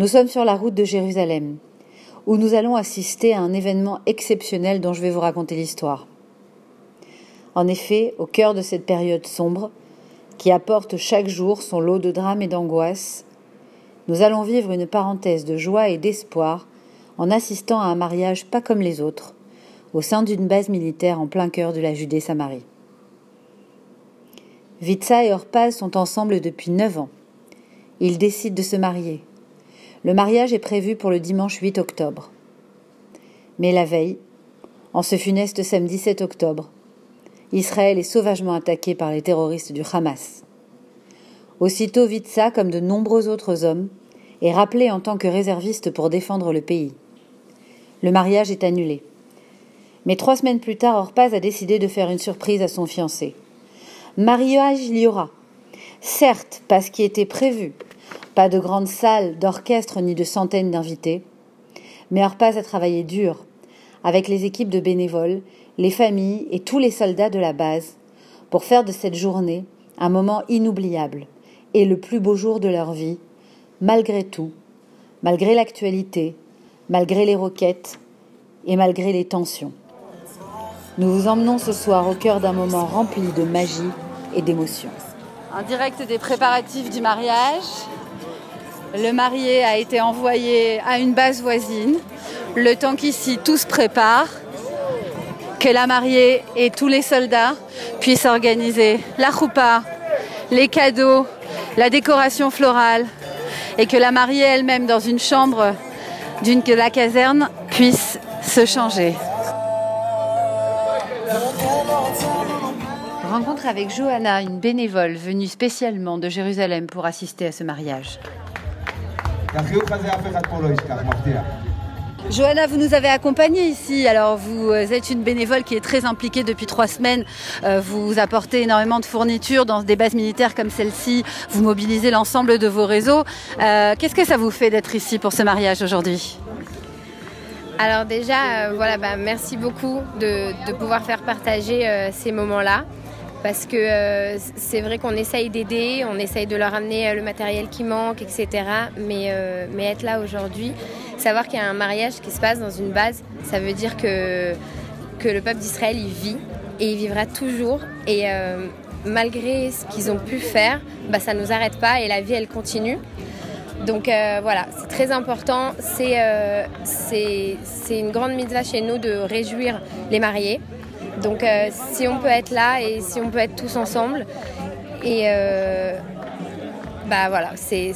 Nous sommes sur la route de Jérusalem, où nous allons assister à un événement exceptionnel dont je vais vous raconter l'histoire. En effet, au cœur de cette période sombre, qui apporte chaque jour son lot de drames et d'angoisse, nous allons vivre une parenthèse de joie et d'espoir en assistant à un mariage pas comme les autres, au sein d'une base militaire en plein cœur de la Judée-Samarie. Vitsa et Orpaz sont ensemble depuis neuf ans. Ils décident de se marier. Le mariage est prévu pour le dimanche 8 octobre. Mais la veille, en ce funeste samedi 7 octobre, Israël est sauvagement attaqué par les terroristes du Hamas. Aussitôt Vitsa, comme de nombreux autres hommes, est rappelé en tant que réserviste pour défendre le pays. Le mariage est annulé. Mais trois semaines plus tard, Orpaz a décidé de faire une surprise à son fiancé. Mariage il y aura. Certes, pas ce qui était prévu. Pas de grande salle, d'orchestre ni de centaines d'invités. Mais Orpaz a travaillé dur, avec les équipes de bénévoles, les familles et tous les soldats de la base, pour faire de cette journée un moment inoubliable et le plus beau jour de leur vie, malgré tout, malgré l'actualité, malgré les roquettes et malgré les tensions. Nous vous emmenons ce soir au cœur d'un moment rempli de magie et d'émotion. En direct des préparatifs du mariage, le marié a été envoyé à une base voisine, le temps qu'ici tout se prépare, que la mariée et tous les soldats puissent organiser la choupa, les cadeaux, la décoration florale, et que la mariée elle-même dans une chambre d'une que la caserne puisse se changer. Rencontre avec Johanna, une bénévole venue spécialement de Jérusalem pour assister à ce mariage. Johanna, vous nous avez accompagnés ici. Alors, vous êtes une bénévole qui est très impliquée depuis trois semaines. Euh, vous apportez énormément de fournitures dans des bases militaires comme celle-ci. Vous mobilisez l'ensemble de vos réseaux. Euh, qu'est-ce que ça vous fait d'être ici pour ce mariage aujourd'hui? Alors déjà, euh, voilà, bah, merci beaucoup de, de, pouvoir faire partager ces moments-là parce que euh, c'est vrai qu'on essaye d'aider, on essaye de leur amener euh, le matériel qui manque, etc. Mais, euh, mais être là aujourd'hui, savoir qu'il y a un mariage qui se passe dans une base, ça veut dire que, que le peuple d'Israël, il vit et il vivra toujours. Et malgré ce qu'ils ont pu faire, bah, ça ne nous arrête pas et la vie, elle continue. Donc voilà, c'est très important. C'est une grande mitzvah chez nous de réjouir les mariés. Donc euh, si on peut être là et si on peut être tous ensemble, et euh, bah voilà, c'est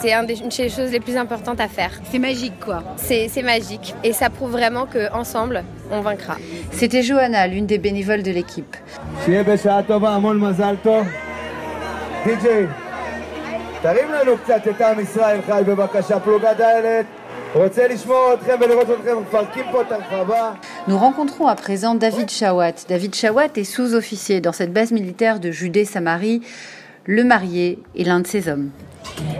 c'est une des choses les plus importantes à faire. C'est magique quoi. C'est magique et ça prouve vraiment qu'ensemble, on vaincra. C'était Johanna, l'une des bénévoles de l'équipe. Nous rencontrons à présent David Chawat. David Chawat est sous-officier dans cette base militaire de Judée-Samarie, le marié et l'un de ses hommes.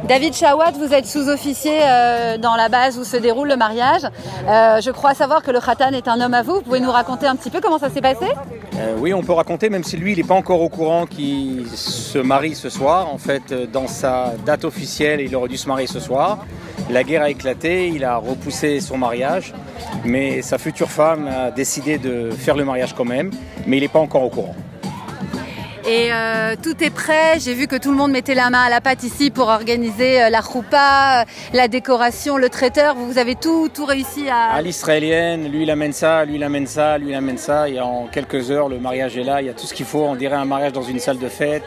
David Chawat, vous êtes sous-officier euh, dans la base où se déroule le mariage. Euh, je crois savoir que le Khatan est un homme à vous. Vous pouvez nous raconter un petit peu comment ça s'est passé? Euh, Oui, on peut raconter, même si lui, il n'est pas encore au courant qu'il se marie ce soir. En fait, dans sa date officielle, il aurait dû se marier ce soir. La guerre a éclaté, il a repoussé son mariage, mais sa future femme a décidé de faire le mariage quand même, mais il n'est pas encore au courant. Et euh, tout est prêt. J'ai vu que tout le monde mettait la main à la pâte ici pour organiser euh, la choupa, la décoration, le traiteur. Vous avez tout, tout réussi à. À l'israélienne, lui il amène ça, lui il amène ça, lui il amène ça. Et en quelques heures, le mariage est là. Il y a tout ce qu'il faut. On dirait un mariage dans une salle de fête.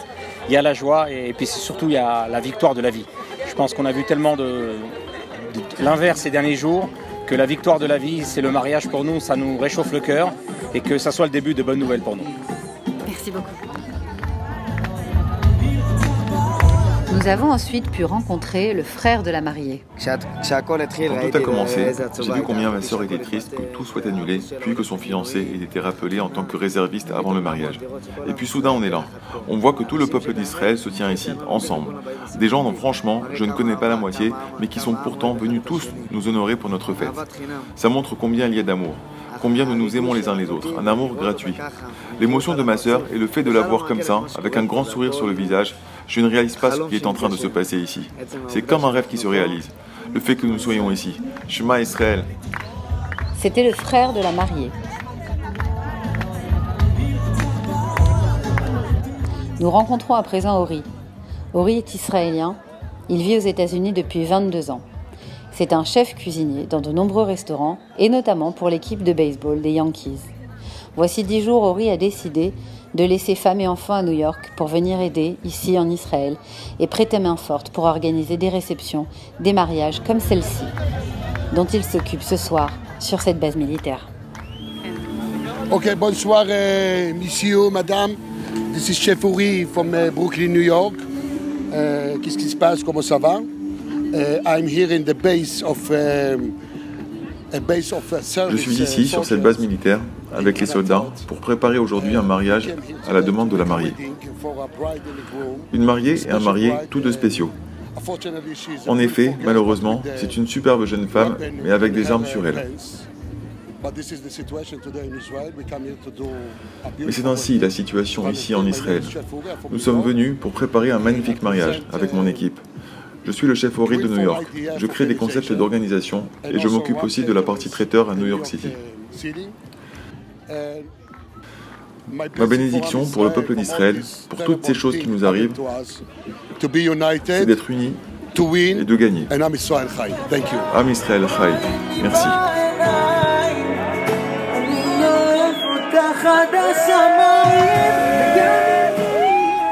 Il y a la joie et puis surtout il y a la victoire de la vie. Je pense qu'on a vu tellement de, l'inverse ces derniers jours, que la victoire de la vie, c'est le mariage pour nous, ça nous réchauffe le cœur et que ça soit le début de bonnes nouvelles pour nous. Merci beaucoup. Nous avons ensuite pu rencontrer le frère de la mariée. Quand tout a commencé, j'ai vu combien ma sœur était triste que tout soit annulé, puis que son fiancé ait été rappelé en tant que réserviste avant le mariage. Et puis soudain, on est là. On voit que tout le peuple d'Israël se tient ici, ensemble. Des gens dont franchement, je ne connais pas la moitié, mais qui sont pourtant venus tous nous honorer pour notre fête. Ça montre combien il y a d'amour combien nous nous aimons les uns les autres, un amour gratuit. L'émotion de ma sœur et le fait de la voir comme ça, avec un grand sourire sur le visage, je ne réalise pas ce qui est en train de se passer ici. C'est comme un rêve qui se réalise. le fait que nous soyons ici. Shema Israël. C'était le frère de la mariée. Nous rencontrons à présent Ori. Ori est israélien. Il vit aux États-Unis depuis 22 ans. C'est un chef cuisinier dans de nombreux restaurants et notamment pour l'équipe de baseball des Yankees. Voici dix jours, Ori a décidé de laisser femmes et enfants à New York pour venir aider ici en Israël et prêter main forte pour organiser des réceptions, des mariages comme celle-ci, dont il s'occupe ce soir sur cette base militaire. Ok, bonsoir, euh, monsieur, madame. This is Chef Uri from uh, Brooklyn, New York. Uh, Qu'est-ce qui se passe? Comment ça va? Uh, I'm here in the base of, um, a base of uh, Je suis ici sur cette base militaire avec les soldats pour préparer aujourd'hui un mariage à la demande de la mariée. Une mariée et un marié, tous deux spéciaux. En effet, malheureusement, c'est une superbe jeune femme, mais avec des armes sur elle. Mais c'est ainsi la situation ici en Israël. Nous sommes venus pour préparer un magnifique mariage avec mon équipe. Je suis le chef Ori de New York. Je crée des concepts d'organisation et je m'occupe aussi de la partie traiteur à New York City. Ma bénédiction pour le peuple d'Israël, pour toutes ces choses qui nous arrivent, c'est d'être unis et de gagner. Am Israël Chai. Merci.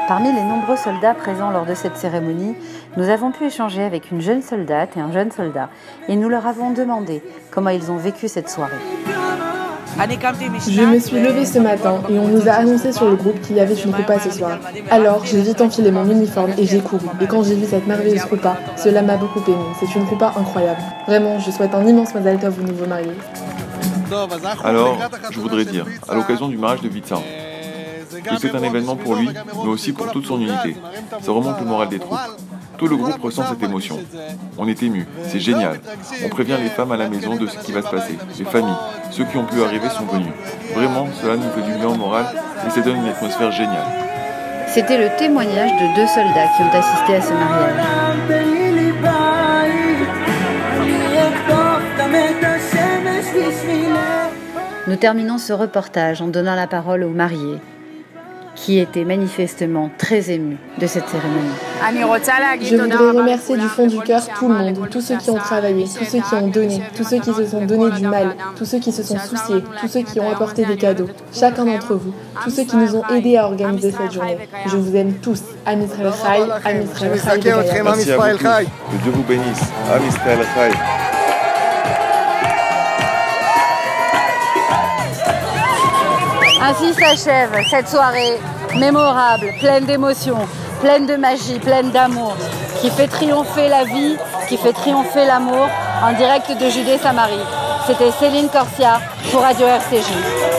Parmi les nombreux soldats présents lors de cette cérémonie, nous avons pu échanger avec une jeune soldate et un jeune soldat et nous leur avons demandé comment ils ont vécu cette soirée. Je me suis levée ce matin et on nous a annoncé sur le groupe qu'il y avait une coupa ce soir. Alors j'ai vite enfilé mon uniforme et j'ai couru. Et quand j'ai vu cette merveilleuse coupa, cela m'a beaucoup ému. C'est une coupa incroyable. Vraiment, je souhaite un immense Mazal Tov aux nouveaux mariés. Alors, je voudrais dire, à l'occasion du mariage de Vitsa, que c'est un événement pour lui, mais aussi pour toute son unité. Ça remonte le moral des troupes. Tout le groupe ressent cette émotion. On est ému, c'est génial. On prévient les femmes à la maison de ce qui va se passer. Les familles, ceux qui ont pu arriver sont venus. Vraiment, cela nous fait du bien au moral et ça donne une atmosphère géniale. C'était le témoignage de deux soldats qui ont assisté à ce mariage. Nous terminons ce reportage en donnant la parole aux mariés, qui étaient manifestement très émus de cette cérémonie. Je voudrais remercier du fond du cœur tout le monde, tous ceux qui ont travaillé, tous ceux qui ont donné, tous ceux qui se sont donné du mal, tous ceux qui se sont souciés, tous ceux qui ont apporté des cadeaux, chacun d'entre vous, tous ceux qui nous ont aidés à organiser cette journée. Je vous aime tous. Am Israël Chai, Am Israël Chai. Merci à vous tous. Que Dieu vous bénisse. Am Israël Chai. Ainsi s'achève cette soirée mémorable, pleine d'émotions, pleine de magie, pleine d'amour, qui fait triompher la vie, qui fait triompher l'amour en direct de Judée-Samarie. C'était Céline Corsia pour Radio RCJ.